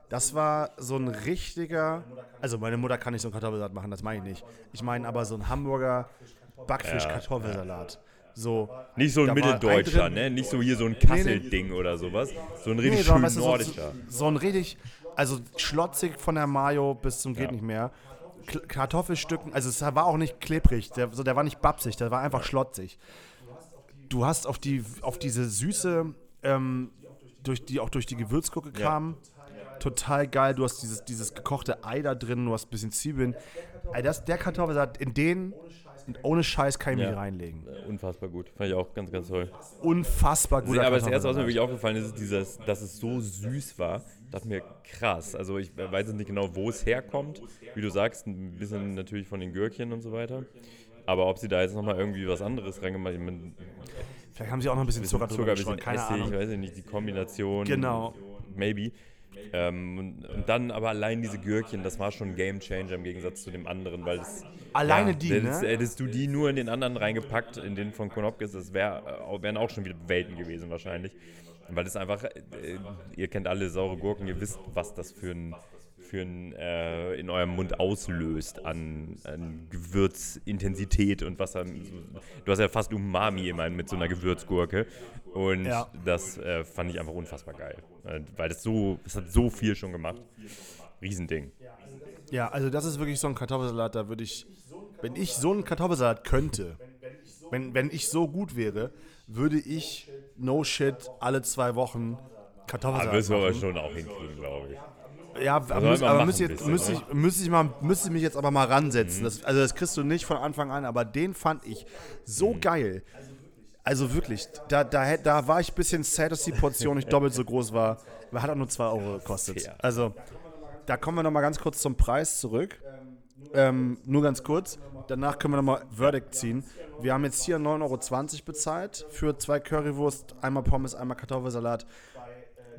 Das war so ein richtiger, also meine Mutter kann nicht so einen Kartoffelsalat machen, das meine ich nicht. Ich meine aber so ein Hamburger Backfisch-Kartoffelsalat. So, Nicht so ein Mitteldeutscher, ne? Nicht so hier so ein Kassel-Ding oder sowas. So ein richtig Nee, schön weißt du, so, nordischer. so ein richtig, also schlotzig von der Mayo bis zum geht Ja. nicht mehr. K Kartoffelstücken, also es war auch nicht klebrig, der, so, der war nicht babsig, der war einfach schlotzig. Du hast auf, die, auf diese Süße, ähm, durch die, auch durch die Gewürzgurke kam, total geil. Du hast dieses, dieses gekochte Ei da drin, du hast ein bisschen Zwiebeln. Ey, das, der Kartoffelsalat, in den, ohne Scheiß kann ich mich Ja. reinlegen. Unfassbar gut. Fand ich auch ganz, ganz toll. Unfassbar gut. aber das erste, was mir wirklich aufgefallen ist, ist dieses, dass es so süß war. Dachte mir, krass. Also ich weiß jetzt nicht genau, wo es herkommt. Wie du sagst, ein bisschen natürlich von den Gürkchen und so weiter. Aber ob sie da jetzt nochmal irgendwie was anderes reingemacht haben, Vielleicht haben sie auch noch ein bisschen Zucker, Zucker, drüber ein bisschen Essig, Ahnung. weiß ich nicht, die Kombination. Genau. Maybe. Ähm, und, und dann aber allein diese Gürkchen, das war schon ein Game Changer im Gegensatz zu dem anderen, weil das. Alleine ja, die, das, ne? Hättest du die nur in den anderen reingepackt, in den von Konopkes, das wär, äh, wären auch schon wieder Welten gewesen wahrscheinlich. Weil das einfach, äh, ihr kennt alle saure Gurken, ihr wisst, was das für ein, für ein äh, in eurem Mund auslöst an, an Gewürzintensität und was dann. So, du hast ja fast Umami immer mit so einer Gewürzgurke. Und Ja. das äh, fand ich einfach unfassbar geil. Weil das so, es hat so viel schon gemacht. Riesending. Ja, also das ist wirklich so ein Kartoffelsalat, da würde ich, wenn ich so einen Kartoffelsalat könnte, wenn, wenn ich so gut wäre, würde ich no shit alle zwei Wochen Da Kartoffelsalat müssen wir aber schon auch hinkriegen, glaube ich. Ja, müß, aber müsste müsste, ne? ich, müsste, ich mal, müsste ich mich jetzt aber mal Mhm. ransetzen. Das, also das kriegst du nicht von Anfang an, aber den fand ich so Mhm. geil. Also wirklich, da, da, da war ich ein bisschen sad, dass die Portion nicht doppelt so groß war. Aber hat auch nur 2 Euro gekostet. Also, da kommen wir nochmal ganz kurz zum Preis zurück. Ähm, nur ganz kurz. Danach können wir nochmal Verdict ziehen. Wir haben jetzt hier 9,20 Euro bezahlt für zwei Currywurst, einmal Pommes, einmal Kartoffelsalat.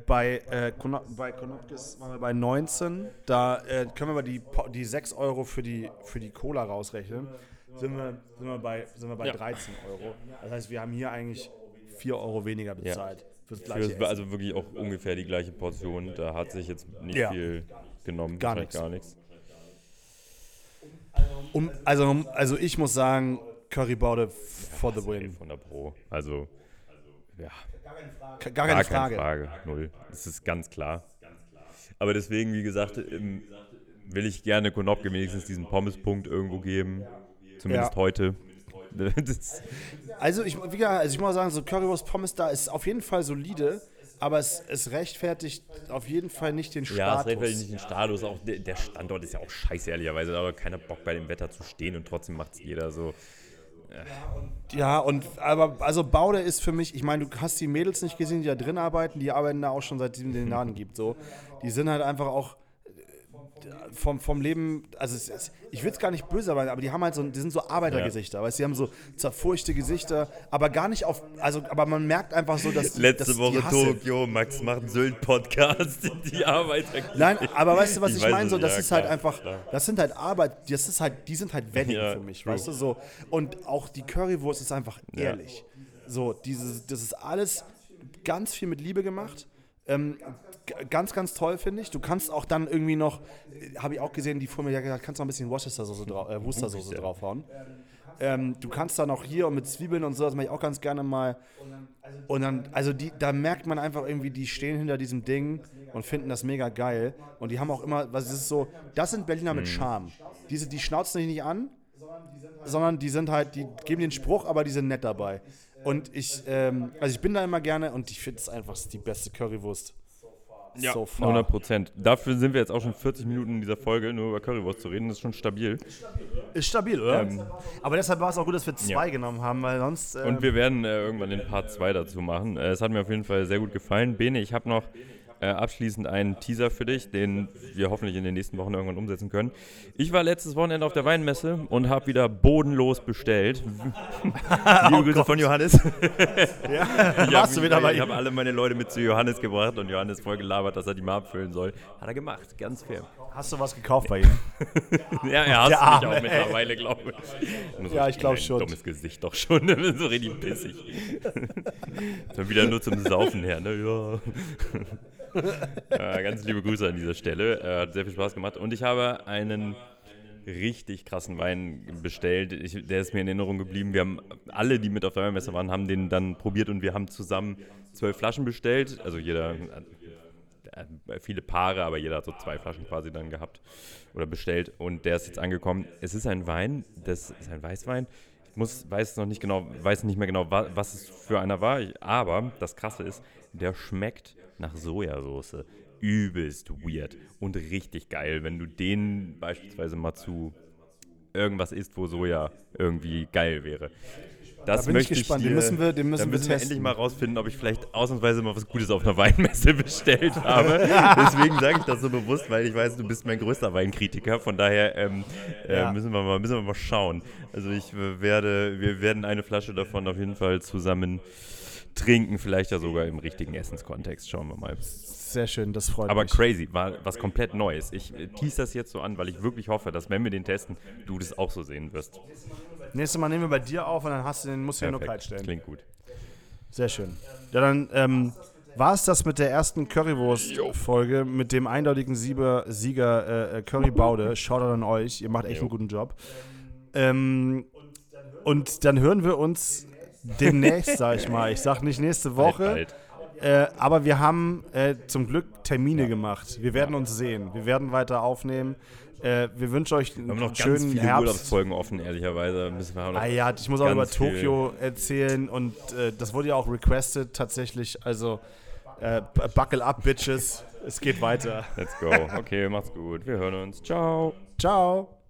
Bei, äh, bei Konopkis waren wir bei 19. Da äh, können wir mal die, die 6 Euro für die, für die Cola rausrechnen. Sind wir, sind wir bei, sind wir bei Ja. 13 Euro. Das heißt, wir haben hier eigentlich 4 Euro weniger bezahlt. Fürs Für, gleiche Essen. also wirklich auch ungefähr die gleiche Portion. Da hat sich jetzt nicht Ja. viel genommen. Gar nichts. Gar nichts. Um, also, also ich muss sagen, Currybaude for the win. 500 Pro. Also, ja. Gar Gar keine keine Frage. Frage. Null. Das ist ganz klar. Aber deswegen, wie gesagt, will ich gerne Konopke wenigstens diesen Pommespunkt irgendwo geben. Zumindest Ja. heute. Also ich, wie gesagt, also ich muss sagen, so Currywurst Pommes da ist auf jeden Fall solide, aber es, es rechtfertigt auf jeden Fall nicht den ja, es Status. rechtfertigt nicht den Status. Auch der, der Standort ist ja auch scheiße, ehrlicherweise. Aber keiner Bock bei dem Wetter zu stehen und trotzdem macht es jeder so. Ja, und aber also Baude ist für mich, ich meine, du hast die Mädels nicht gesehen, die da drin arbeiten, die arbeiten da auch schon seitdem den Laden gibt. So. Die sind halt einfach auch vom, vom Leben, also es, es, ich will es gar nicht böse sein, aber die haben halt so, die sind so Arbeitergesichter, weißt du, die haben so zerfurchte Gesichter, aber gar nicht auf, also, aber man merkt einfach so, dass die, Letzte dass Woche. Tokio, Max macht einen Sylt-Podcast, die Arbeiter. Nein, aber weißt du, was Ich ich, meine? So, das ja, ist halt klar, einfach, klar. das sind halt Arbeit, das ist halt, die sind halt Wedding Ja, für mich, true. weißt du so. Und auch die Currywurst ist einfach Ja. ehrlich. So, dieses, das ist alles ganz viel mit Liebe gemacht. Ähm, ganz, ganz toll, finde ich. Du kannst auch dann irgendwie noch, habe ich auch gesehen, die vor mir ja gesagt, kannst noch ein bisschen Worcestersoße drau äh, Worcestersoße draufhauen. Ähm, du kannst dann auch hier und mit Zwiebeln und so, das mache ich auch ganz gerne mal. Und dann, also die, da merkt man einfach irgendwie, die stehen hinter diesem Ding und finden das mega geil. Und die haben auch immer, was ist so, das sind Berliner mit Charme. Diese, die schnauzen dich nicht an, sondern die sind halt, die geben den Spruch, aber die sind nett dabei. Und ich, ähm, also ich bin da immer gerne und ich finde es einfach die beste Currywurst. Ja, so far. 100 Prozent. Dafür sind wir jetzt auch schon 40 Minuten in dieser Folge, nur über Currywurst zu reden. Das ist schon stabil. Ist stabil, oder? Ähm, aber deshalb war es auch gut, dass wir zwei Ja. genommen haben, weil sonst. Ähm, Und wir werden äh, irgendwann den Part 2 dazu machen. Äh, es hat mir auf jeden Fall sehr gut gefallen. Bene, ich habe noch äh, abschließend einen Teaser für dich, den wir hoffentlich in den nächsten Wochen irgendwann umsetzen können. Ich war letztes Wochenende auf der Weinmesse und habe wieder bodenlos bestellt. Liebe Grüße von Johannes. ja, Ich warst du habe wieder bei ihm. hab alle meine Leute mit zu Johannes gebracht und Johannes voll gelabert, dass er die mal abfüllen soll. Hat er gemacht, ganz fair. Hast du was gekauft bei ihm? Ja, er hasst Der mich auch mittlerweile, glaube ich. So Ja, ich glaub ein schon. Dummes Gesicht doch schon, so richtig pissig. Dann wieder nur zum Saufen her, ne? Ja. ja. Ganz liebe Grüße an dieser Stelle. Äh, Hat sehr viel Spaß gemacht. Und ich habe einen richtig krassen Wein bestellt. Ich, der ist mir in Erinnerung geblieben. Wir haben alle, die mit auf der Weinmesse waren, haben den dann probiert und wir haben zusammen zwölf Flaschen bestellt. Also jeder, äh, viele Paare, aber jeder hat so zwei Flaschen quasi dann gehabt oder bestellt. Und der ist jetzt angekommen. Es ist ein Wein, das ist ein Weißwein. Ich muss, weiß noch nicht genau, weiß nicht mehr genau, wa- was es für einer war. Aber das Krasse ist, der schmeckt nach Sojasauce. übelst weird und richtig geil, wenn du den beispielsweise mal zu irgendwas isst, wo Soja irgendwie geil wäre. Das Da bin ich möchte gespannt. dir- Den müssen wir- den müssen da müssen wir endlich mal rausfinden, ob ich vielleicht ausnahmsweise mal was Gutes auf einer Weinmesse bestellt habe. Deswegen sage ich das so bewusst, weil ich weiß, du bist mein größter Weinkritiker. Von daher ähm, äh, Ja. müssen, wir mal, müssen wir mal schauen. Also ich äh, werde, wir werden eine Flasche davon auf jeden Fall zusammen trinken, vielleicht ja sogar im richtigen Essenskontext. Schauen wir mal. Sehr schön, das freut Aber mich. crazy, war was komplett Neues. Ich äh, tease das jetzt so an, weil ich wirklich hoffe, dass wenn wir den testen, du das auch so sehen wirst. Nächstes Mal nehmen wir bei dir auf und dann hast du den, musst du den nur Perfekt. kalt stellen. Klingt gut. Sehr schön. Ja, dann ähm, war es das mit der ersten Currywurst-Folge mit dem eindeutigen Sieger, Sieger äh, Curry Baude. Shoutout an euch, ihr macht echt Jo. einen guten Job. Ähm, und dann hören wir uns demnächst, sag ich mal. Ich sag nicht nächste Woche, Bald, bald. Äh, aber wir haben äh, zum Glück Termine gemacht. Wir werden uns sehen. Wir werden weiter aufnehmen. Äh, wir wünschen euch einen Wir haben noch ganz schönen viele Herbst. Urlaubsfolgen offen, ehrlicherweise. Müssen wir Ah ja, ich muss auch über ganz viel- Tokio erzählen und äh, das wurde ja auch requested tatsächlich. Also äh, buckle up, Bitches. Es geht weiter. Let's go. Okay, macht's gut. Wir hören uns. Ciao. Ciao.